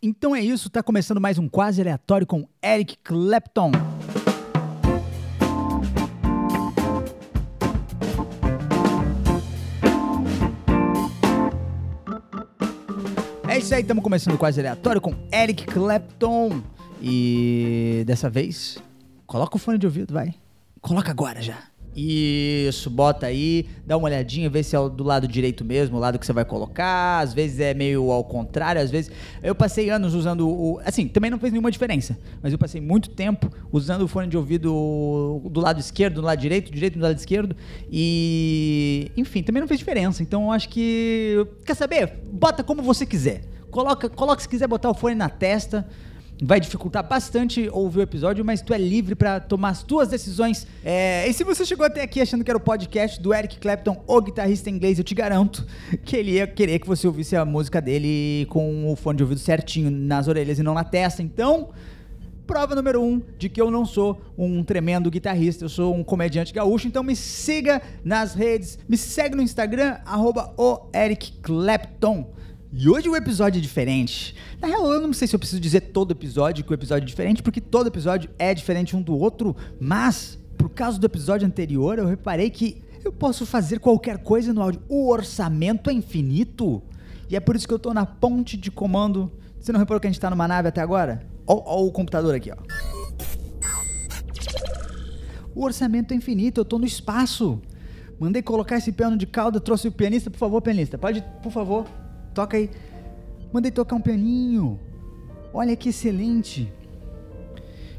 Então é isso, tá começando mais um quase aleatório com Eric Clapton. É isso aí, estamos começando quase aleatório com Eric Clapton. E dessa vez, coloca o fone de ouvido, vai. Coloca agora já. Isso, bota aí, dá uma olhadinha, vê se é do lado direito mesmo, o lado que você vai colocar. Às vezes é meio ao contrário, às vezes. Eu passei anos usando o. Assim, também não fez nenhuma diferença, mas eu passei muito tempo usando o fone de ouvido do lado esquerdo, do lado direito, direito do lado esquerdo. E. Enfim, também não fez diferença. Então eu acho que. Quer saber? Bota como você quiser. Coloca, coloca se quiser botar o fone na testa vai dificultar bastante ouvir o episódio, mas tu é livre para tomar as tuas decisões. É, e se você chegou até aqui achando que era o podcast do Eric Clapton, o guitarrista inglês, eu te garanto que ele ia querer que você ouvisse a música dele com o fone de ouvido certinho nas orelhas e não na testa. Então, prova número um de que eu não sou um tremendo guitarrista, eu sou um comediante gaúcho. Então me siga nas redes, me segue no Instagram, arroba o Eric Clapton. E hoje o episódio é diferente. Na real, eu não sei se eu preciso dizer todo episódio que o episódio é diferente, porque todo episódio é diferente um do outro, mas por causa do episódio anterior, eu reparei que eu posso fazer qualquer coisa no áudio. O orçamento é infinito. E é por isso que eu tô na ponte de comando. Você não reparou que a gente tá numa nave até agora? Olha o computador aqui, ó. O orçamento é infinito, eu tô no espaço. Mandei colocar esse piano de cauda, trouxe o pianista, por favor, pianista. Pode, por favor, toca aí. Mandei tocar um pianinho. Olha que excelente.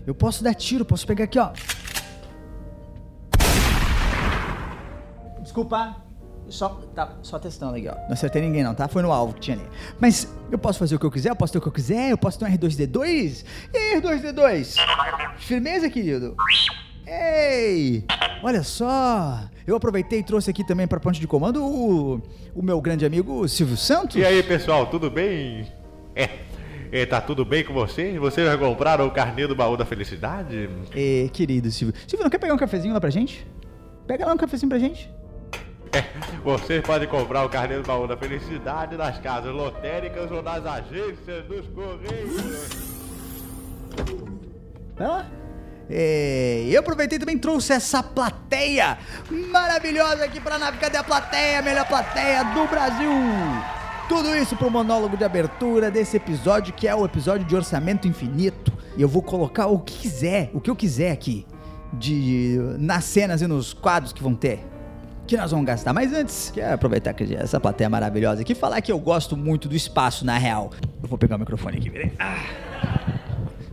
Eu posso dar tiro, posso pegar aqui, ó. Desculpa. Só, tá, só testando aqui, ó. Não acertei ninguém não, tá? Foi no alvo que tinha ali. Mas eu posso fazer o que eu quiser, eu posso ter o que eu quiser, eu posso ter um R2D2. E aí, R2D2? Firmeza, querido? Ei! Olha só! Eu aproveitei e trouxe aqui também para ponte de comando o, o meu grande amigo Silvio Santos. E aí, pessoal, tudo bem? É, é, tá tudo bem com você? Você já compraram o carnê do baú da felicidade? É, querido Silvio. Silvio, não quer pegar um cafezinho lá pra gente? Pega lá um cafezinho pra gente. É, você pode comprar o carnê do baú da felicidade nas casas lotéricas ou nas agências dos Correios. Vai lá. É, eu aproveitei e também trouxe essa plateia maravilhosa aqui pra nave. Cadê a plateia? Melhor plateia do Brasil. Tudo isso pro monólogo de abertura desse episódio, que é o episódio de orçamento infinito. E eu vou colocar o que quiser, o que eu quiser aqui, de nas cenas e nos quadros que vão ter. Que nós vamos gastar. Mas antes, quero aproveitar que essa plateia maravilhosa aqui falar que eu gosto muito do espaço, na real. Eu vou pegar o microfone aqui, virei. Ah.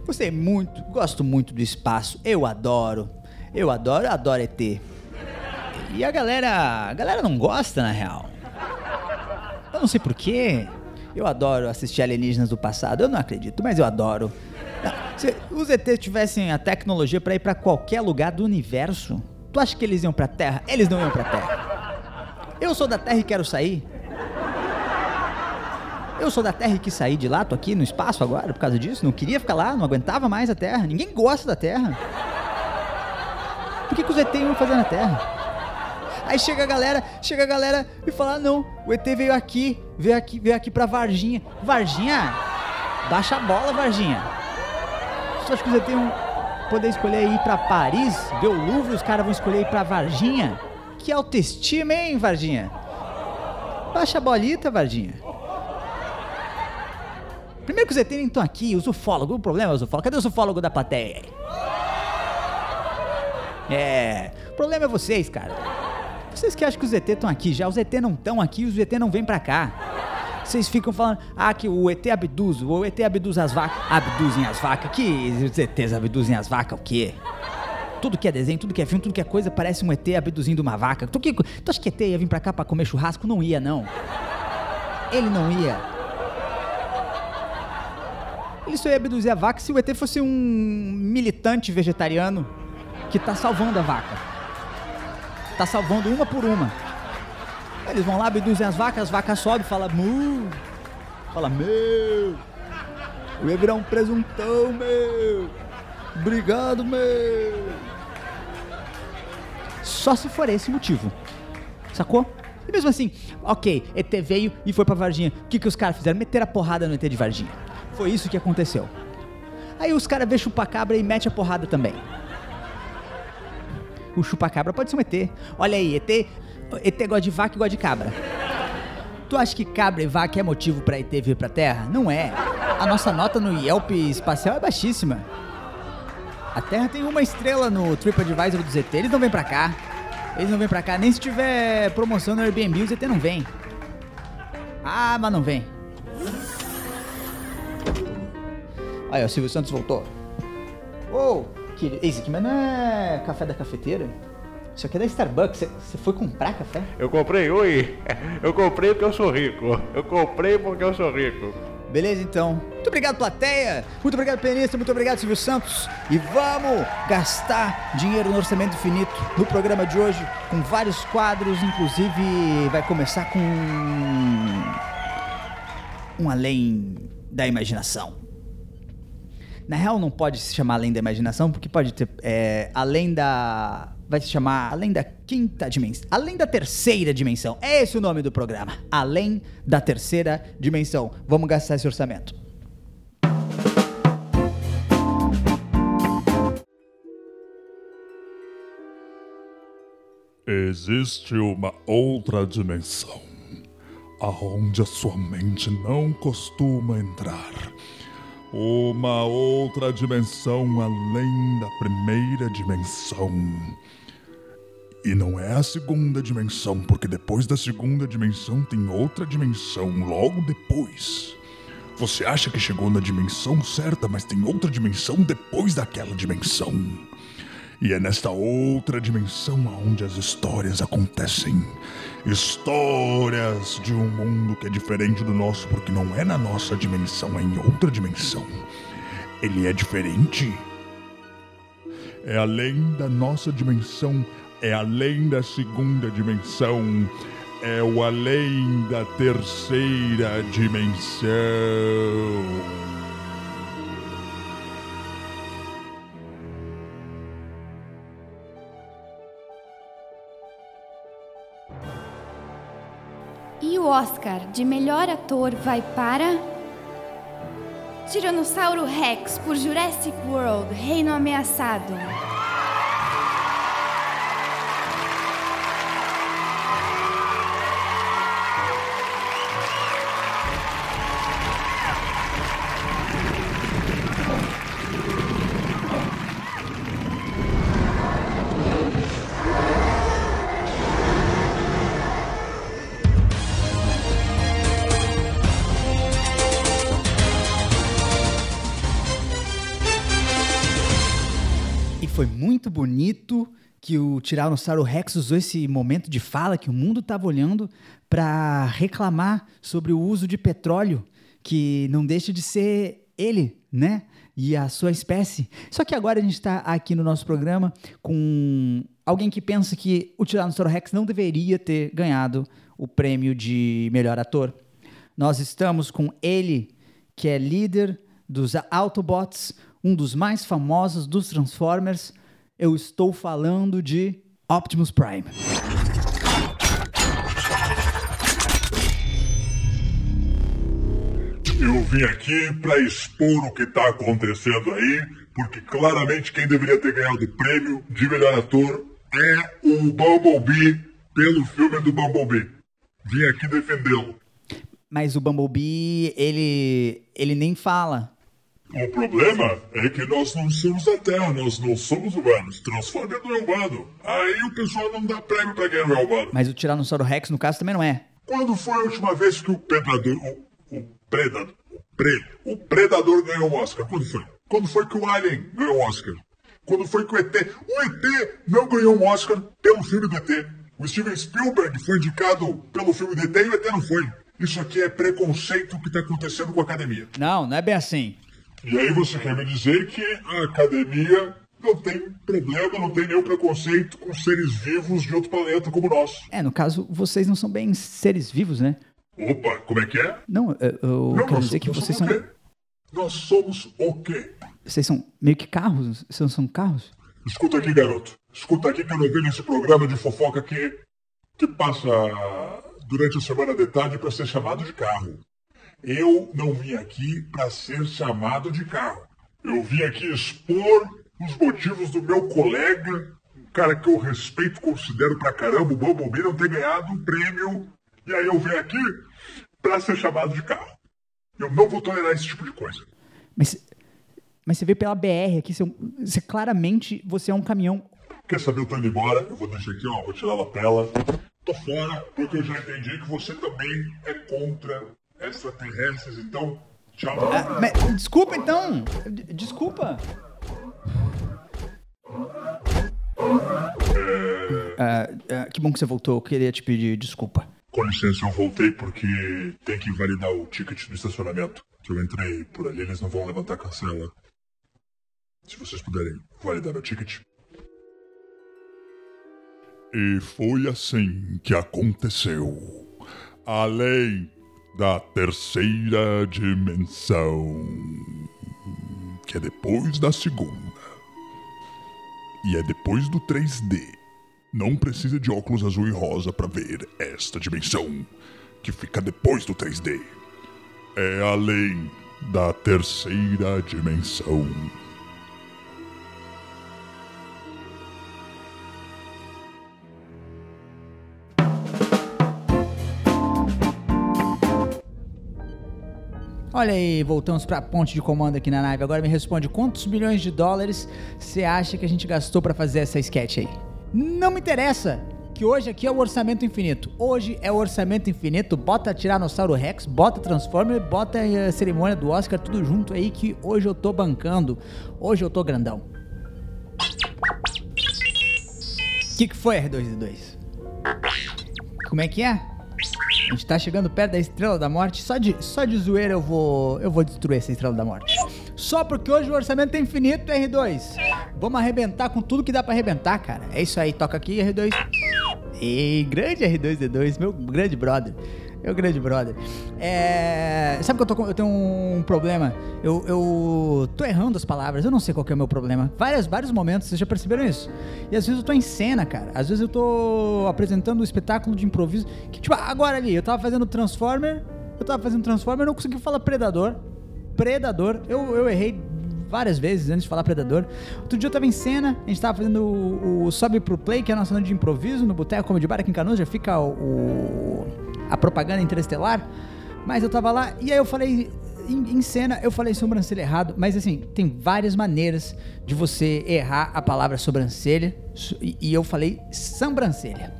Gostei muito, gosto muito do espaço. Eu adoro. Eu adoro, eu adoro ET. E a galera, a galera não gosta na real. Eu não sei porquê. Eu adoro assistir alienígenas do passado. Eu não acredito, mas eu adoro. Se os ET tivessem a tecnologia para ir para qualquer lugar do universo, tu acha que eles iam para Terra? Eles não iam para Terra. Eu sou da Terra e quero sair. Eu sou da Terra e quis sair de lá, tô aqui no espaço agora por causa disso. Não queria ficar lá, não aguentava mais a Terra. Ninguém gosta da Terra. Por que, que os ET iam fazer na Terra? Aí chega a galera, chega a galera e fala: ah, não, o ET veio aqui, veio aqui, veio aqui pra Varginha. Varginha? Baixa a bola, Varginha. Você acha que os ET iam poder escolher ir pra Paris, ver o Louvre, os caras vão escolher ir pra Varginha? Que autoestima, hein, Varginha? Baixa a bolita, Varginha. Primeiro que os ET nem estão aqui, os ufólogos, o problema é os ufólogos. Cadê os ufólogos da plateia? É, o problema é vocês, cara. Vocês que acham que os ET estão aqui já, os ET não estão aqui, os ET não vêm pra cá. Vocês ficam falando, ah, que o ET abduz, o ET abduz as vacas. Abduzem as vacas? Que os ETs abduzem as vacas o quê? Tudo que é desenho, tudo que é filme, tudo que é coisa parece um ET abduzindo uma vaca. Tu, que, tu acha que ET ia vir pra cá pra comer churrasco? Não ia, não. Ele não ia. Ele só ia abduzir a vaca se o ET fosse um militante vegetariano que tá salvando a vaca. Tá salvando uma por uma. Eles vão lá, abduzem as vacas, as vacas sobem, fala mu. Fala meu. Eu ia virar um presuntão, meu. Obrigado, meu. Só se for esse motivo. Sacou? E mesmo assim, ok, ET veio e foi pra Varginha. O que, que os caras fizeram? Meteram a porrada no ET de Varginha Foi isso que aconteceu. Aí os caras vê chupacabra e mete a porrada também. O chupacabra pode ser um ET. Olha aí, ET, ET gosta de vaca e gosta de cabra. Tu acha que cabra e vaca é motivo pra ET vir pra Terra? Não é. A nossa nota no Yelp espacial é baixíssima. A Terra tem uma estrela no TripAdvisor do ZT, eles não vêm pra cá. Eles não vêm pra cá, nem se tiver promoção no Airbnb, o ZT não vem. Ah, mas não vem. Aí, o Silvio Santos voltou. Ô, querido, esse aqui mas não é café da cafeteira? Isso aqui é da Starbucks. Você- Você foi comprar café? Eu comprei, oi. Eu comprei porque eu sou rico. Eu comprei porque eu sou rico. Beleza, então. Muito obrigado, plateia. Muito obrigado, pianista. Muito obrigado, Silvio Santos. E vamos gastar dinheiro no Orçamento Infinito no programa de hoje, com vários quadros. Inclusive, vai começar com. Um além da imaginação. Na real, não pode se chamar além da imaginação, porque pode ter. é, além da. Vai se chamar além da quinta dimensão. Além da terceira dimensão. É esse o nome do programa. Além da terceira dimensão. Vamos gastar esse orçamento. Existe uma outra dimensão, aonde a sua mente não costuma entrar. Uma outra dimensão além da primeira dimensão. E não é a segunda dimensão, porque depois da segunda dimensão tem outra dimensão logo depois. Você acha que chegou na dimensão certa, mas tem outra dimensão depois daquela dimensão. E é nesta outra dimensão onde as histórias acontecem. Histórias de um mundo que é diferente do nosso, porque não é na nossa dimensão, é em outra dimensão. Ele é diferente. É além da nossa dimensão, é além da segunda dimensão, é o além da terceira dimensão. O Oscar de melhor ator vai para. Tiranossauro Rex por Jurassic World Reino Ameaçado. O Tiranossauro Rex usou esse momento de fala que o mundo estava olhando para reclamar sobre o uso de petróleo, que não deixa de ser ele, né? E a sua espécie. Só que agora a gente está aqui no nosso programa com alguém que pensa que o Tiranossauro Rex não deveria ter ganhado o prêmio de melhor ator. Nós estamos com ele, que é líder dos Autobots, um dos mais famosos dos Transformers. Eu estou falando de Optimus Prime. Eu vim aqui para expor o que está acontecendo aí, porque claramente quem deveria ter ganhado o prêmio de melhor ator é o Bumblebee pelo filme do Bumblebee. Vim aqui defendê-lo. Mas o Bumblebee, ele, ele nem fala. O problema é que nós não somos da Terra, nós não somos humanos. Transformer não é humano. Aí o pessoal não dá prêmio pra quem não é humano. Mas o Tiranossauro Rex, no caso, também não é. Quando foi a última vez que o predador. O, o predador. O, pre, o predador ganhou o Oscar? Quando foi? Quando foi que o Alien ganhou o Oscar? Quando foi que o ET. O ET não ganhou um Oscar pelo filme do ET. O Steven Spielberg foi indicado pelo filme do ET e o ET não foi. Isso aqui é preconceito que está acontecendo com a academia. Não, não é bem assim. E aí você quer me dizer que a academia não tem problema, não tem nenhum preconceito com seres vivos de outro planeta como nós. É, no caso, vocês não são bem seres vivos, né? Opa, como é que é? Não, eu, eu Não, quero nós dizer que vocês são. Nós somos o quê? Vocês são meio que carros? Vocês não são carros? Escuta aqui, garoto. Escuta aqui que eu não vejo esse programa de fofoca aqui que passa durante a semana de tarde para ser chamado de carro. Eu não vim aqui para ser chamado de carro. Eu vim aqui expor os motivos do meu colega, um cara que eu respeito, considero pra caramba, o Bumblebee não ter ganhado um prêmio. E aí eu vim aqui para ser chamado de carro. Eu não vou tolerar esse tipo de coisa. Mas, mas você veio pela BR aqui, você, é você claramente você é um caminhão. Quer saber, eu tô indo embora. Eu vou deixar aqui, ó. Vou tirar a lapela. Tô fora, porque eu já entendi que você também é contra extraterrestres. Então, tchau. Ah, mas, desculpa então! Desculpa! Ah, ah, que bom que você voltou, eu queria te pedir desculpa. Com licença, eu voltei porque tem que validar o ticket do estacionamento. Que eu entrei por ali, eles não vão levantar a cancela. Se vocês puderem validar meu ticket. E foi assim que aconteceu. Além da terceira dimensão, que é depois da segunda. E é depois do 3D. Não precisa de óculos azul e rosa para ver esta dimensão, que fica depois do 3D. É além da terceira dimensão. Olha aí, voltamos pra ponte de comando aqui na nave. Agora me responde quantos milhões de dólares você acha que a gente gastou pra fazer essa sketch aí? Não me interessa! Que hoje aqui é o orçamento infinito. Hoje é o orçamento infinito. Bota Tiranossauro Rex, bota Transformer, bota a cerimônia do Oscar, tudo junto aí que hoje eu tô bancando. Hoje eu tô grandão. O que, que foi, R2D2? Como é que é? A gente tá chegando perto da Estrela da Morte. Só de, só de zoeira eu vou, eu vou destruir essa Estrela da Morte. Só porque hoje o orçamento é infinito, R2. Vamos arrebentar com tudo que dá pra arrebentar, cara. É isso aí, toca aqui, R2. Ei, grande R2D2, meu grande brother. Meu grande brother. É. Sabe que eu, tô eu tenho um problema? Eu, eu tô errando as palavras, eu não sei qual que é o meu problema. Vários, vários momentos, vocês já perceberam isso? E às vezes eu tô em cena, cara. Às vezes eu tô apresentando um espetáculo de improviso. Que, tipo, agora ali, eu tava fazendo Transformer. Eu tava fazendo Transformer, eu não consegui falar Predador. Predador. Eu, eu errei várias vezes antes de falar Predador. Outro dia eu tava em cena, a gente tava fazendo o, o Sobe Pro Play, que é a nossa noite de improviso, no Boteco Comedy Bar aqui em Canoas, já fica o, o- a propaganda interestelar. Mas eu tava lá e aí eu falei. Em, em cena eu falei sobrancelha errado, mas assim, tem várias maneiras de você errar a palavra sobrancelha. so- E, e eu falei sobrancelha.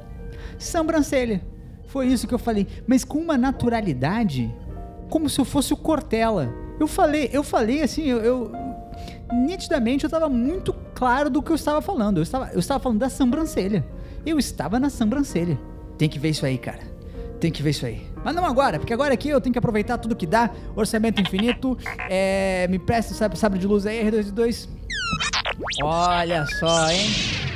Sobrancelha. Foi isso que eu falei. Mas com uma naturalidade, como se eu fosse o Cortella. Eu falei, eu falei assim, eu, eu- nitidamente eu estava muito claro do que eu estava falando. Eu estava, eu estava falando da sobrancelha. Eu estava na sobrancelha. Tem que ver isso aí, cara. Tem que ver isso aí. Mas não agora, porque agora aqui eu tenho que aproveitar tudo que dá. Orçamento infinito. É, me presta o sabre, de luz aí, R2D2. Olha só, hein?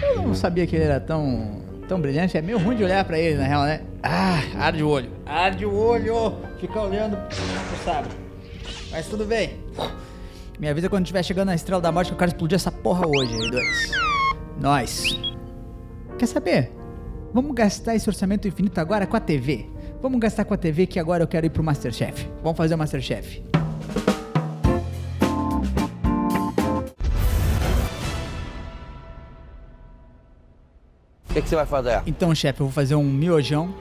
Eu não sabia que ele era tão, tão brilhante. É meio ruim de olhar pra ele, na real, né? Ah, arde o olho. Arde o olho. Fica olhando pro sabre. Mas tudo bem. Me avisa quando estiver chegando na Estrela da Morte que eu quero explodir essa porra hoje, R2. Nós. Quer saber? Vamos gastar esse orçamento infinito agora com a TV. Vamos gastar com a TV que agora eu quero ir pro Masterchef. Vamos fazer o Masterchef. O que, que você vai fazer? Então, chefe, eu vou fazer um miojão.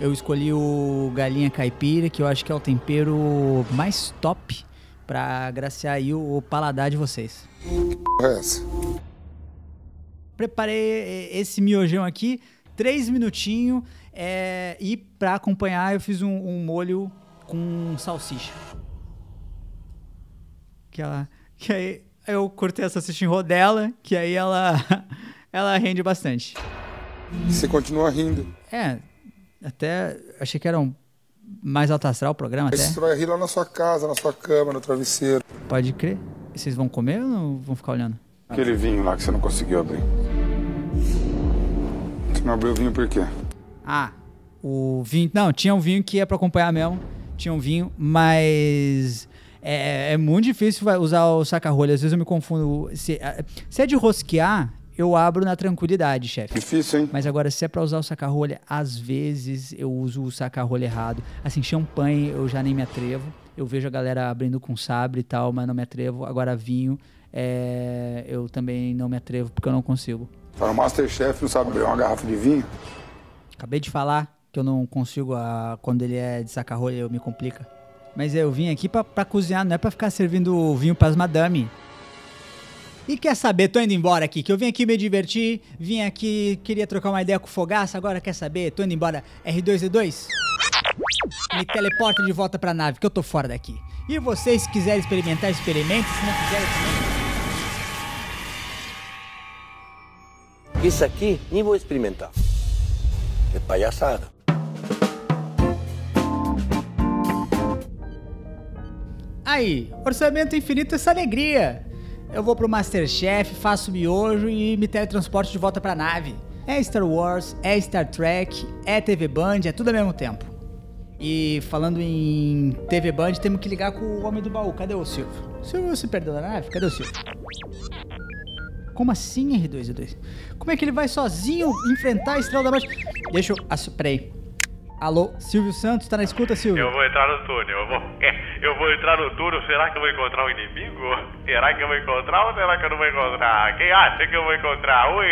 Eu escolhi o galinha caipira, que eu acho que é o tempero mais top pra agraciar aí o paladar de vocês. é essa? Preparei esse miojão aqui, três minutinhos, é, e pra acompanhar eu fiz um, um molho com salsicha. Que ela, que aí eu cortei a salsicha em rodela, que aí ela, ela rende bastante. Você continua rindo. É, até achei que era um mais alto astral o programa até. você vai rir lá na sua casa, na sua cama, no travesseiro. Pode crer. Vocês vão comer ou não vão ficar olhando? Aquele vinho lá que você não conseguiu abrir. Não abriu o vinho por quê? Ah, o vinho. Não, tinha um vinho que ia pra acompanhar mesmo. Tinha um vinho, mas. É, é muito difícil usar o saca-rolha. Às vezes eu me confundo. Se, se é de rosquear, eu abro na tranquilidade, chefe. Difícil, hein? Mas agora, se é pra usar o saca-rolha, às vezes eu uso o saca-rolha errado. Assim, champanhe eu já nem me atrevo. Eu vejo a galera abrindo com sabre e tal, mas não me atrevo. Agora vinho, é, eu também não me atrevo porque eu não consigo. Tá no Masterchef, não sabe abrir uma garrafa de vinho? Acabei de falar que eu não consigo, a, quando ele é de saca-rolha, eu me complica. Mas eu vim aqui pra, pra cozinhar, não é pra ficar servindo vinho pras madame. E quer saber, tô indo embora aqui, que eu vim aqui me divertir, vim aqui, queria trocar uma ideia com o Fogaça, agora quer saber, tô indo embora, R2D2? Me teleporta de volta pra nave, que eu tô fora daqui. E vocês, se quiserem experimentar, experimentem, se não quiserem também. Isso aqui nem vou experimentar. É palhaçada. Aí, orçamento infinito essa alegria. Eu vou pro Masterchef, faço miojo e me teletransporto de volta pra nave. É Star Wars, é Star Trek, é TV Band, é tudo ao mesmo tempo. E falando em TV Band, temos que ligar com o homem do baú. Cadê o Silvio? O Silvio se perdeu da nave? Cadê o Silvio? Como assim, R2D2? Como é que ele vai sozinho enfrentar a Estrela da Morte? Deixa eu... Ah, peraí. Alô, Silvio Santos, tá na escuta, Silvio? Eu vou entrar no túnel, eu vou, eu vou entrar no túnel, será que eu vou encontrar um inimigo? Será que eu vou encontrar ou será que eu não vou encontrar? Quem acha que eu vou encontrar? Ui!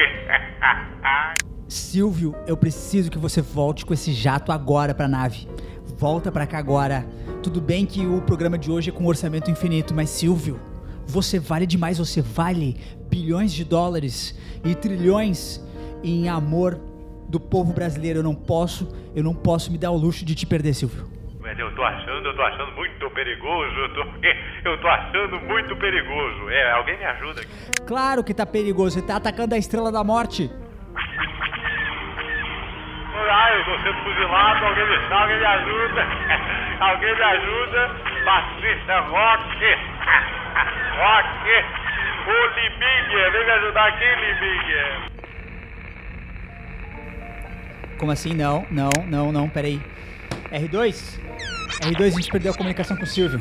Silvio, eu preciso que você volte com esse jato agora pra nave. Volta pra cá agora. Tudo bem que o programa de hoje é com orçamento infinito, mas Silvio, você vale demais, você vale bilhões de dólares e trilhões em amor do povo brasileiro. Eu não posso, eu não posso me dar o luxo de te perder, Silvio. Mas eu tô achando, eu tô achando muito perigoso, eu tô, eu tô achando muito perigoso. É, alguém me ajuda aqui. Claro que tá perigoso, você tá atacando a Estrela da Morte. Ai, eu tô sendo fuzilado, alguém me, alguém me ajuda. alguém me ajuda. Patrícia Roque. Roque. O Liminha, vem me ajudar aqui, Liminha. Como assim? Não, não, não, não, peraí. R2? R2, a gente perdeu a comunicação com o Silvio.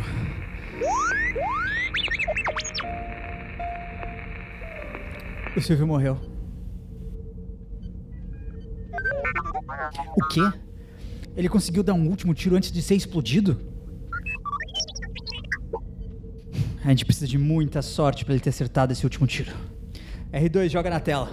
O Silvio morreu. O quê? Ele conseguiu dar um último tiro antes de ser explodido? A gente precisa de muita sorte pra ele ter acertado esse último tiro. R2, joga na tela.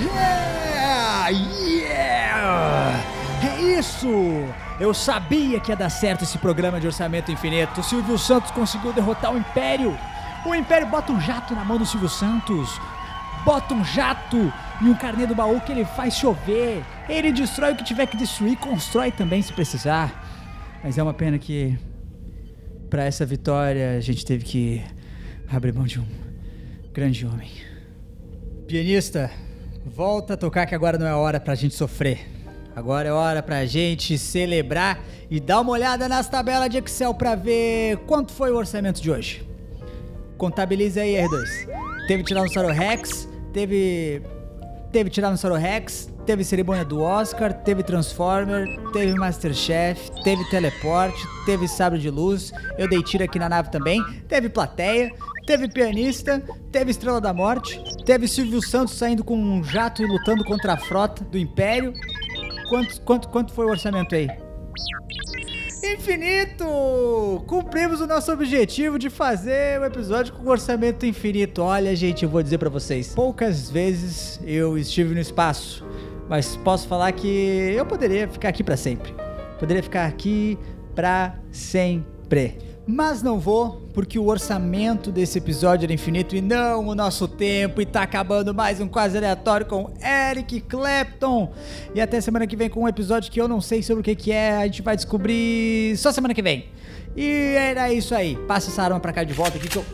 Yeah! Yeah! É isso! Eu sabia que ia dar certo esse programa de orçamento infinito. O Silvio Santos conseguiu derrotar o Império. O Império bota um jato na mão do Silvio Santos. Bota um jato e um carnê do baú que ele faz chover. Ele destrói o que tiver que destruir, constrói também se precisar. Mas é uma pena que para essa vitória a gente teve que abrir mão de um grande homem. Pianista, volta a tocar que agora não é hora pra gente sofrer. Agora é hora pra gente celebrar e dar uma olhada nas tabelas de Excel pra ver quanto foi o orçamento de hoje. Contabilize aí, R2. Teve Tiranossauro Rex, teve. Teve Tiranossauro Rex, teve cerimônia do Oscar, teve Transformer, teve Masterchef, teve teleporte, teve sabre de luz, eu dei tiro aqui na nave também, teve plateia, teve pianista, teve Estrela da Morte, teve Silvio Santos saindo com um jato e lutando contra a frota do Império. Quanto, quanto, quanto foi o orçamento aí? Infinito! Cumprimos o nosso objetivo de fazer um episódio com orçamento infinito. Olha, gente, eu vou dizer pra vocês, poucas vezes eu estive no espaço, mas posso falar que eu poderia ficar aqui pra sempre. Poderia ficar aqui pra sempre. Mas não vou, porque o orçamento desse episódio era infinito e não o nosso tempo. E tá acabando mais um quase aleatório com Eric Clapton. E até semana que vem com um episódio que eu não sei sobre o que, que é. A gente vai descobrir só semana que vem. E era isso aí. Passa essa arma pra cá de volta aqui que eu.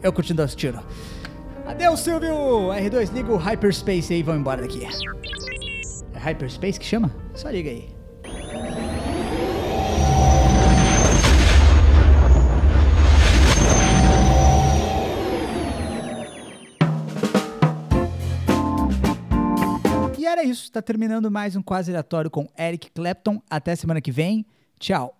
Eu continuo os tiros. Adeus, Silvio! R2, liga o Hyperspace aí e vamos embora daqui. É Hyperspace que chama? Só liga aí. Era isso, tá terminando mais um quase aleatório com Eric Clapton. Até semana que vem. Tchau.